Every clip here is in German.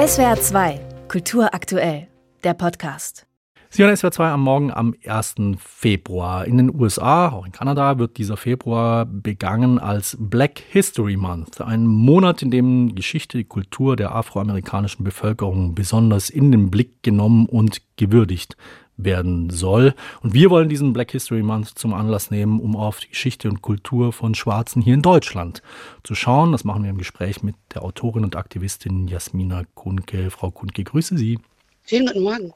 SWR 2, Kultur aktuell, der Podcast. Sie hören SWR 2 am Morgen am 1. Februar. In den USA, auch in Kanada, wird dieser Februar begangen als Black History Month. Ein Monat, in dem Geschichte, Kultur der afroamerikanischen Bevölkerung besonders in den Blick genommen und gewürdigt werden soll. Und wir wollen diesen Black History Month zum Anlass nehmen, um auf die Geschichte und Kultur von Schwarzen hier in Deutschland zu schauen. Das machen wir im Gespräch mit der Autorin und Aktivistin Jasmina Kunke. Frau Kunke, grüße Sie. Vielen guten Morgen.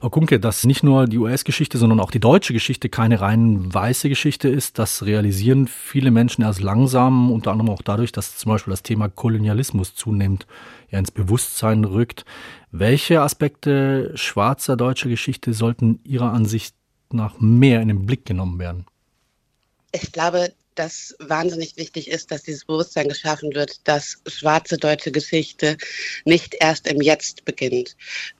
Frau Kunke, dass nicht nur die US-Geschichte, sondern auch die deutsche Geschichte keine rein weiße Geschichte ist, das realisieren viele Menschen erst langsam, unter anderem auch dadurch, dass zum Beispiel das Thema Kolonialismus zunehmend ja, ins Bewusstsein rückt. Welche Aspekte schwarzer deutscher Geschichte sollten Ihrer Ansicht nach mehr in den Blick genommen werden? Ich glaube, dass wahnsinnig wichtig ist, dass dieses Bewusstsein geschaffen wird, dass schwarze deutsche Geschichte nicht erst im Jetzt beginnt.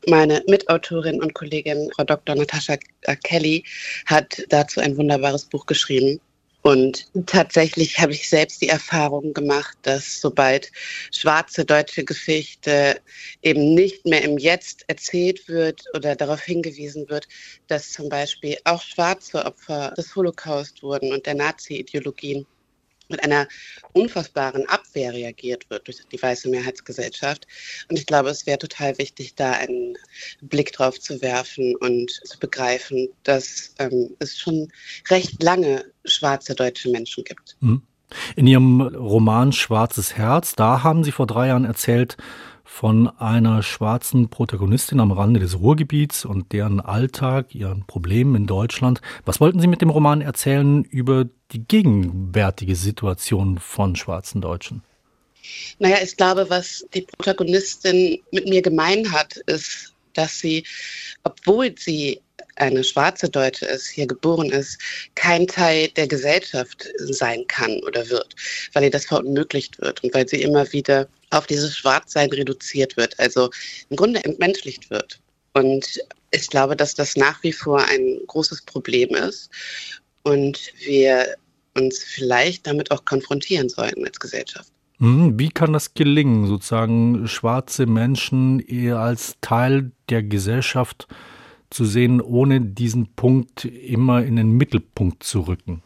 Meine Mitautorin und Kollegin Frau Dr. Natascha Kelly hat dazu ein wunderbares Buch geschrieben. Und tatsächlich habe ich selbst die Erfahrung gemacht, dass sobald schwarze deutsche Geschichte eben nicht mehr im Jetzt erzählt wird oder darauf hingewiesen wird, dass zum Beispiel auch schwarze Opfer des Holocaust wurden und der Nazi-Ideologien, mit einer unfassbaren Abwehr reagiert wird durch die weiße Mehrheitsgesellschaft. Und ich glaube, es wäre total wichtig, da einen Blick drauf zu werfen und zu begreifen, dass ähm, es schon recht lange schwarze deutsche Menschen gibt. Mhm. In Ihrem Roman Schwarzes Herz, da haben Sie vor drei Jahren erzählt, von einer schwarzen Protagonistin am Rande des Ruhrgebiets und deren Alltag, ihren Problemen in Deutschland. Was wollten Sie mit dem Roman erzählen über die gegenwärtige Situation von schwarzen Deutschen? Naja, ich glaube, was die Protagonistin mit mir gemein hat, ist, dass sie, obwohl sie eine schwarze Deutsche ist, hier geboren ist, kein Teil der Gesellschaft sein kann oder wird, weil ihr das verunmöglicht wird und weil sie immer wieder auf dieses Schwarzsein reduziert wird, also im Grunde entmenschlicht wird. Und ich glaube, dass das nach wie vor ein großes Problem ist und wir uns vielleicht damit auch konfrontieren sollten als Gesellschaft. Hm, wie kann das gelingen, sozusagen schwarze Menschen eher als Teil der Gesellschaft zu sehen, ohne diesen Punkt immer in den Mittelpunkt zu rücken?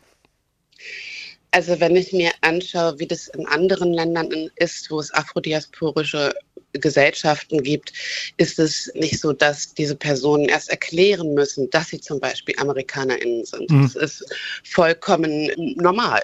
Also wenn ich mir anschaue, wie das in anderen Ländern ist, wo es afrodiasporische Gesellschaften gibt, ist es nicht so, dass diese Personen erst erklären müssen, dass sie zum Beispiel AmerikanerInnen sind. Mhm. Das ist vollkommen normal.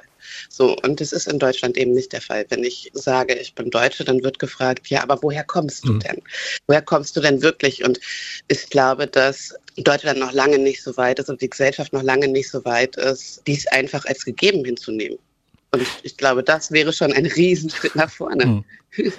So, und das ist in Deutschland eben nicht der Fall. Wenn ich sage, ich bin Deutsche, dann wird gefragt, ja, aber woher kommst du mhm. denn? Woher kommst du denn wirklich? Und ich glaube, dass Deutschland noch lange nicht so weit ist und die Gesellschaft noch lange nicht so weit ist, dies einfach als gegeben hinzunehmen. Und ich glaube, das wäre schon ein Riesenschritt nach vorne. Mhm.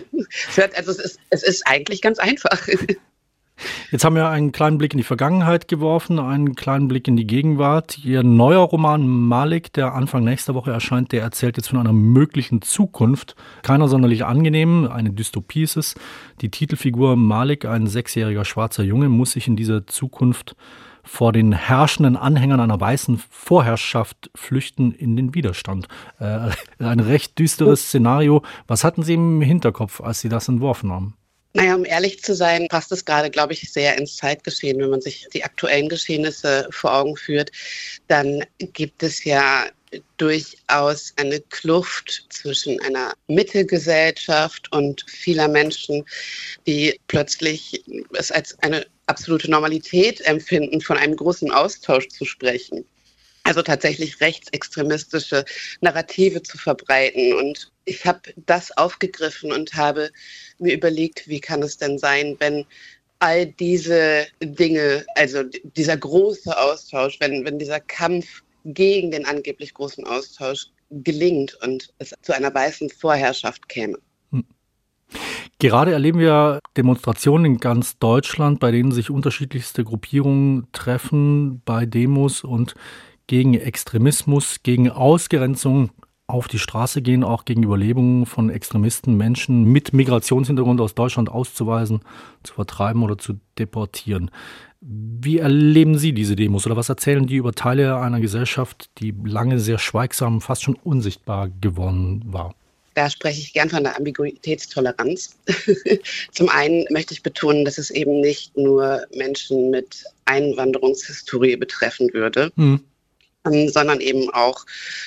also es ist, es ist eigentlich ganz einfach. Jetzt haben wir einen kleinen Blick in die Vergangenheit geworfen, einen kleinen Blick in die Gegenwart. Ihr neuer Roman Malik, der Anfang nächster Woche erscheint, der erzählt jetzt von einer möglichen Zukunft. Keiner sonderlich angenehm, eine Dystopie ist es. Die Titelfigur Malik, ein sechsjähriger schwarzer Junge, muss sich in dieser Zukunft vor den herrschenden Anhängern einer weißen Vorherrschaft flüchten in den Widerstand. Äh, ein recht düsteres Szenario. Was hatten Sie im Hinterkopf, als Sie das entworfen haben? Naja, um ehrlich zu sein, passt es gerade, glaube ich, sehr ins Zeitgeschehen. Wenn man sich die aktuellen Geschehnisse vor Augen führt, dann gibt es ja durchaus eine Kluft zwischen einer Mittelgesellschaft und vieler Menschen, die plötzlich es als eine absolute Normalität empfinden, von einem großen Austausch zu sprechen. Also tatsächlich rechtsextremistische Narrative zu verbreiten. Und ich habe das aufgegriffen und habe mir überlegt, wie kann es denn sein, wenn all diese Dinge, also dieser große Austausch, wenn, wenn dieser Kampf gegen den angeblich großen Austausch gelingt und es zu einer weißen Vorherrschaft käme. Gerade erleben wir Demonstrationen in ganz Deutschland, bei denen sich unterschiedlichste Gruppierungen treffen, bei Demos und gegen Extremismus, gegen Ausgrenzung auf die Straße gehen, auch gegen Überlebungen von Extremisten, Menschen mit Migrationshintergrund aus Deutschland auszuweisen, zu vertreiben oder zu deportieren. Wie erleben Sie diese Demos oder was erzählen die über Teile einer Gesellschaft, die lange sehr schweigsam, fast schon unsichtbar geworden war? Da spreche ich gern von der Ambiguitätstoleranz. Zum einen möchte ich betonen, dass es eben nicht nur Menschen mit Einwanderungshistorie betreffen würde. Hm sondern eben auch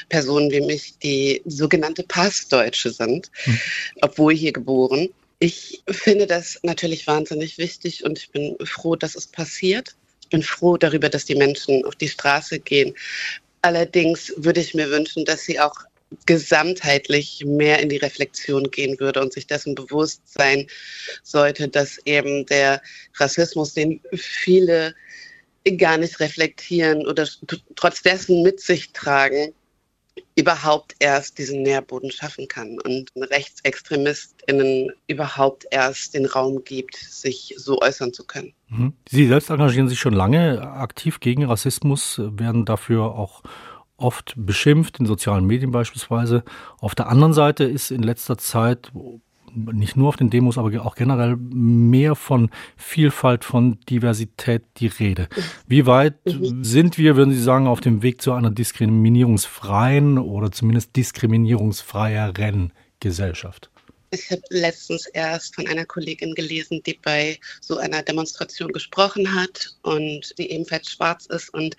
Personen wie mich, die sogenannte Passdeutsche sind, hm. obwohl hier geboren. Ich finde das natürlich wahnsinnig wichtig und ich bin froh, dass es passiert. Ich bin froh darüber, dass die Menschen auf die Straße gehen. Allerdings würde ich mir wünschen, dass sie auch gesamtheitlich mehr in die Reflexion gehen würde und sich dessen bewusst sein sollte, dass eben der Rassismus, den viele gar nicht reflektieren oder trotz dessen mit sich tragen, überhaupt erst diesen Nährboden schaffen kann und RechtsextremistInnen überhaupt erst den Raum gibt, sich so äußern zu können. Mhm. Sie selbst engagieren sich schon lange aktiv gegen Rassismus, werden dafür auch oft beschimpft, in sozialen Medien beispielsweise. Auf der anderen Seite ist in letzter Zeit nicht nur auf den Demos, aber auch generell mehr von Vielfalt, von Diversität die Rede. Wie weit sind wir, würden Sie sagen, auf dem Weg zu einer diskriminierungsfreien oder zumindest diskriminierungsfreieren Gesellschaft? Ich habe letztens erst von einer Kollegin gelesen, die bei so einer Demonstration gesprochen hat und die ebenfalls schwarz ist und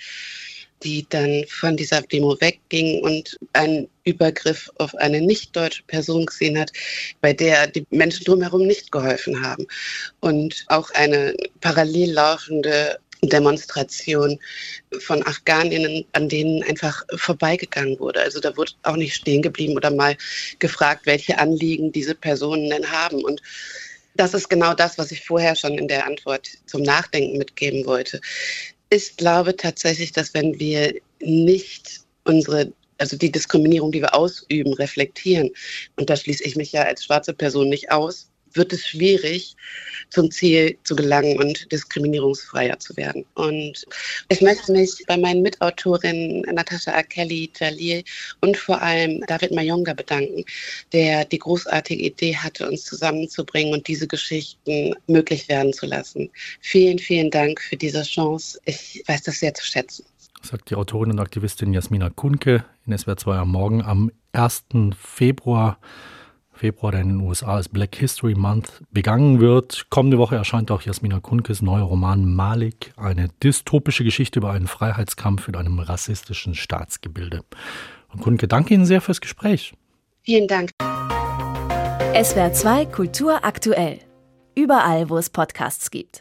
die dann von dieser Demo wegging und einen Übergriff auf eine nicht deutsche Person gesehen hat, bei der die Menschen drumherum nicht geholfen haben. Und auch eine parallel laufende Demonstration von Afghaninnen, an denen einfach vorbeigegangen wurde. Also da wurde auch nicht stehen geblieben oder mal gefragt, welche Anliegen diese Personen denn haben. Und das ist genau das, was ich vorher schon in der Antwort zum Nachdenken mitgeben wollte. Ich glaube tatsächlich, dass wenn wir nicht unsere, also die Diskriminierung, die wir ausüben, reflektieren, und da schließe ich mich ja als schwarze Person nicht aus, wird es schwierig, zum Ziel zu gelangen und diskriminierungsfreier zu werden. Und ich möchte mich bei meinen Mitautorinnen Natascha A. Kelly, Jalil und vor allem David Mayonga bedanken, der die großartige Idee hatte, uns zusammenzubringen und diese Geschichten möglich werden zu lassen. Vielen, vielen Dank für diese Chance. Ich weiß das sehr zu schätzen sagt die Autorin und Aktivistin Jasmina Kunke in SWR 2 am Morgen am 1. Februar. Februar, der in den USA als Black History Month begangen wird. Kommende Woche erscheint auch Jasmina Kunkes neuer Roman Malik, eine dystopische Geschichte über einen Freiheitskampf in einem rassistischen Staatsgebilde. Und Kunke, danke Ihnen sehr fürs Gespräch. Vielen Dank. SWR 2 Kultur aktuell. Überall, wo es Podcasts gibt.